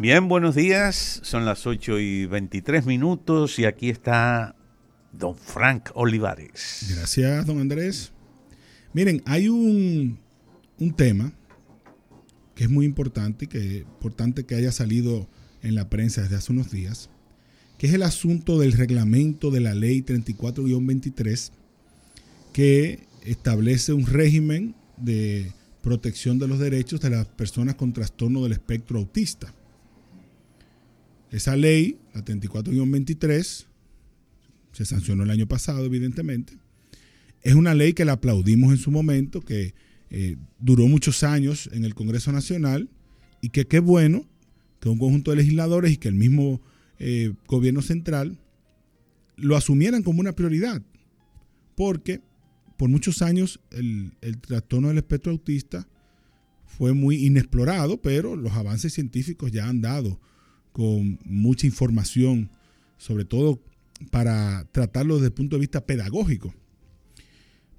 Bien, buenos días. Son las 8 y 23 minutos y aquí está don Frank Olivares. Gracias, don Andrés. Miren, hay un, un tema que es muy importante y que importante que haya salido en la prensa desde hace unos días, que es el asunto del reglamento de la ley 34-23 que establece un régimen de protección de los derechos de las personas con trastorno del espectro autista. Esa ley, la 34-23, se sancionó el año pasado, evidentemente. Es una ley que la aplaudimos en su momento, que eh, duró muchos años en el Congreso Nacional y que qué bueno que un conjunto de legisladores y que el mismo eh, gobierno central lo asumieran como una prioridad. Porque por muchos años el, el trastorno del espectro autista fue muy inexplorado, pero los avances científicos ya han dado con mucha información, sobre todo para tratarlo desde el punto de vista pedagógico.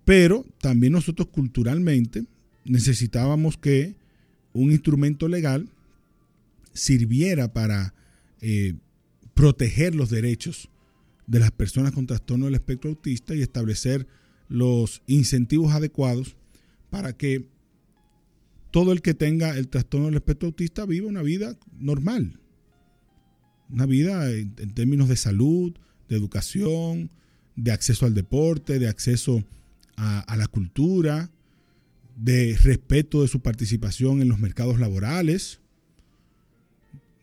Pero también nosotros culturalmente necesitábamos que un instrumento legal sirviera para eh, proteger los derechos de las personas con trastorno del espectro autista y establecer los incentivos adecuados para que todo el que tenga el trastorno del espectro autista viva una vida normal, una vida en, términos de salud, de educación, de acceso al deporte, de acceso a, a, la cultura, de respeto de su participación en los mercados laborales,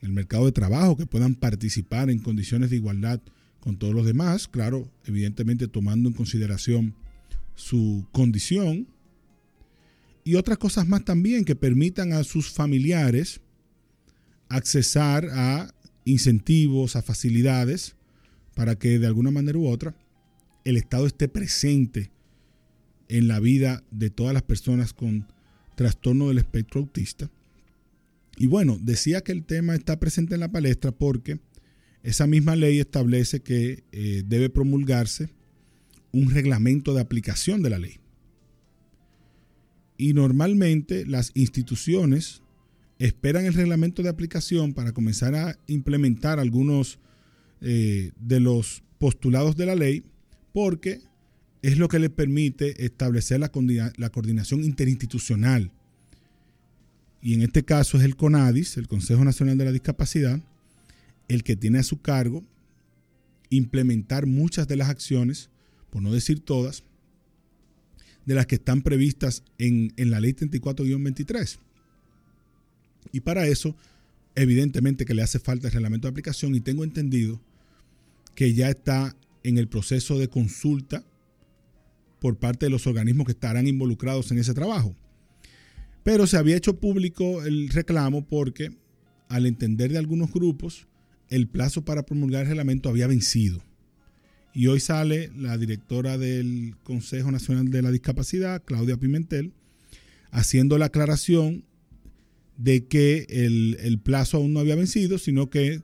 en el mercado de trabajo, que puedan participar en condiciones de igualdad con todos los demás, claro, evidentemente tomando en consideración su condición, y otras cosas más también que permitan a sus familiares accesar a incentivos, a facilidades, para que de alguna manera u otra el Estado esté presente en la vida de todas las personas con trastorno del espectro autista. Y bueno, decía que el tema está presente en la palestra porque esa misma ley establece que eh, debe promulgarse un reglamento de aplicación de la ley. Y normalmente las instituciones esperan el reglamento de aplicación para comenzar a implementar algunos eh, de los postulados de la ley porque es lo que le permite establecer la, la coordinación interinstitucional. Y en este caso es el CONADIS, el Consejo Nacional de la Discapacidad, el que tiene a su cargo implementar muchas de las acciones, por no decir todas, de las que están previstas en, en la ley 34-23. Y para eso, evidentemente que le hace falta el reglamento de aplicación y tengo entendido que ya está en el proceso de consulta por parte de los organismos que estarán involucrados en ese trabajo. Pero se había hecho público el reclamo porque, al entender de algunos grupos, el plazo para promulgar el reglamento había vencido. Y hoy sale la directora del Consejo Nacional de la Discapacidad, Claudia Pimentel, haciendo la aclaración de que el, el, plazo aún no había vencido, sino que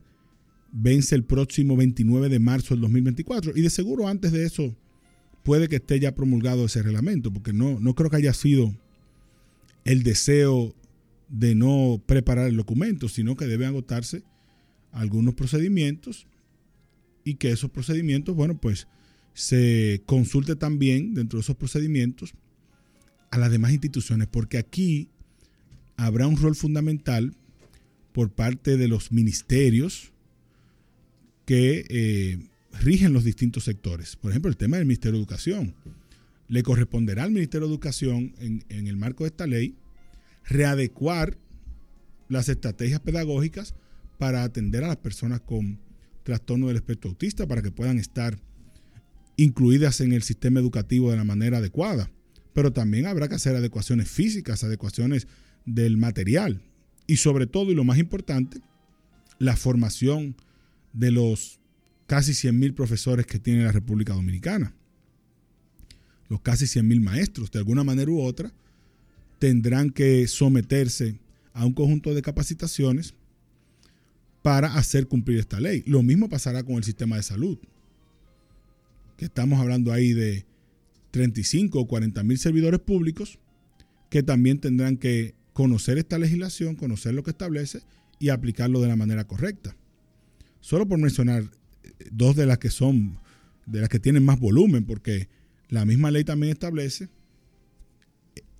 vence el próximo 29 de marzo del 2024. Y de seguro antes de eso puede que esté ya promulgado ese reglamento, porque no, no creo que haya sido el deseo de no preparar el documento, sino que deben agotarse algunos procedimientos y que esos procedimientos, bueno, pues se consulte también dentro de esos procedimientos a las demás instituciones, porque aquí habrá un rol fundamental por parte de los ministerios que eh, rigen los distintos sectores. Por ejemplo, el tema del Ministerio de Educación. Le corresponderá al Ministerio de Educación, en, en el marco de esta ley, readecuar las estrategias pedagógicas para atender a las personas con trastorno del espectro autista, para que puedan estar incluidas en el sistema educativo de la manera adecuada. Pero también habrá que hacer adecuaciones físicas, adecuaciones del material y sobre todo, y lo más importante, la formación de los casi 100.000 profesores que tiene la República Dominicana. Los casi 100.000 maestros, de alguna manera u otra, tendrán que someterse a un conjunto de capacitaciones para hacer cumplir esta ley. Lo mismo pasará con el sistema de salud, que estamos hablando ahí de 35 o 40 mil servidores públicos que también tendrán que conocer esta legislación, conocer lo que establece y aplicarlo de la manera correcta. Solo por mencionar eh, dos de las que son, de las que tienen más volumen, porque la misma ley también establece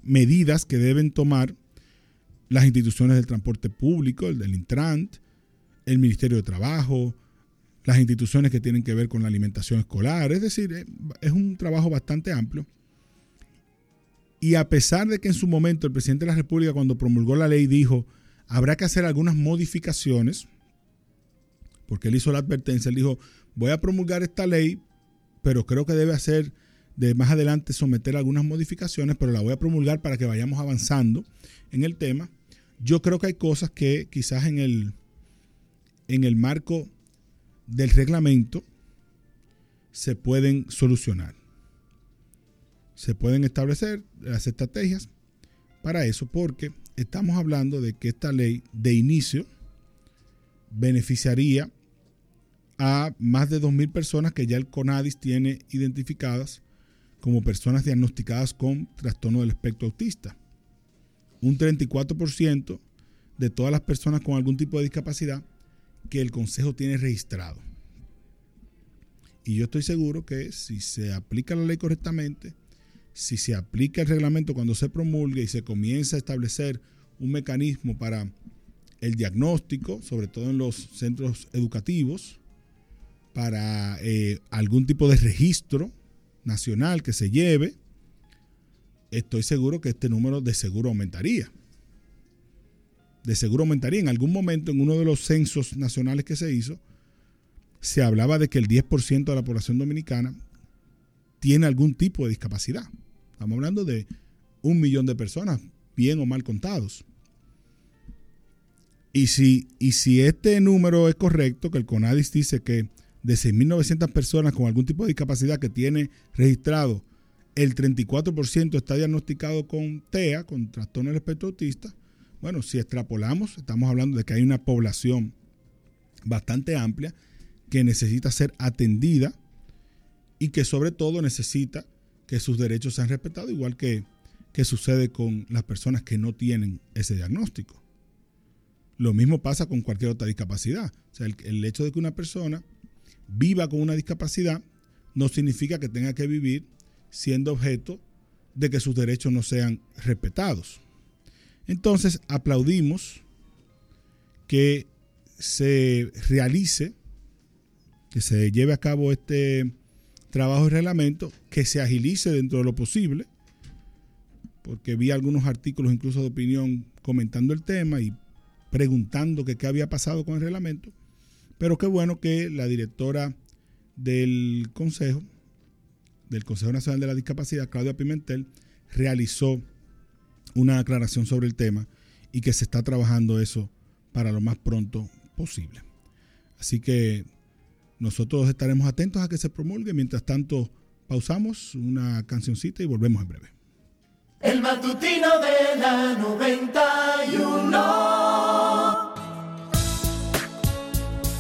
medidas que deben tomar las instituciones del transporte público, el del Intrant, el Ministerio de Trabajo, las instituciones que tienen que ver con la alimentación escolar. Es decir, eh, es un trabajo bastante amplio. Y a pesar de que en su momento el presidente de la República, cuando promulgó la ley, dijo, habrá que hacer algunas modificaciones, porque él hizo la advertencia, él dijo, voy a promulgar esta ley, pero creo que debe hacer de más adelante someter algunas modificaciones, pero la voy a promulgar para que vayamos avanzando en el tema. Yo creo que hay cosas que quizás en el, en el marco del reglamento se pueden solucionar. Se pueden establecer las estrategias para eso, porque estamos hablando de que esta ley de inicio beneficiaría a más de 2.000 personas que ya el CONADIS tiene identificadas como personas diagnosticadas con trastorno del espectro autista. Un 34% de todas las personas con algún tipo de discapacidad que el Consejo tiene registrado. Y yo estoy seguro que si se aplica la ley correctamente, si se aplica el reglamento cuando se promulgue y se comienza a establecer un mecanismo para el diagnóstico, sobre todo en los centros educativos, para eh, algún tipo de registro nacional que se lleve, estoy seguro que este número de seguro aumentaría. De seguro aumentaría. En algún momento, en uno de los censos nacionales que se hizo, se hablaba de que el 10% de la población dominicana tiene algún tipo de discapacidad. Estamos hablando de un millón de personas, bien o mal contados. Y si, y si este número es correcto, que el CONADIS dice que de 6.900 personas con algún tipo de discapacidad que tiene registrado, el 34% está diagnosticado con TEA, con trastorno del espectro autista. Bueno, si extrapolamos, estamos hablando de que hay una población bastante amplia que necesita ser atendida y que sobre todo necesita que sus derechos sean respetados, igual que, que sucede con las personas que no tienen ese diagnóstico. Lo mismo pasa con cualquier otra discapacidad. O sea, el, el hecho de que una persona viva con una discapacidad no significa que tenga que vivir siendo objeto de que sus derechos no sean respetados. Entonces aplaudimos que se realice, que se lleve a cabo este trabajo de reglamento, que se agilice dentro de lo posible, porque vi algunos artículos incluso de opinión comentando el tema y preguntando que qué había pasado con el reglamento. Pero qué bueno que la directora del Consejo, del Consejo Nacional de la Discapacidad, Claudia Pimentel, realizó una aclaración sobre el tema y que se está trabajando eso para lo más pronto posible. Así que nosotros estaremos atentos a que se promulgue. Mientras tanto, pausamos una cancioncita y volvemos en breve. El matutino de la 91.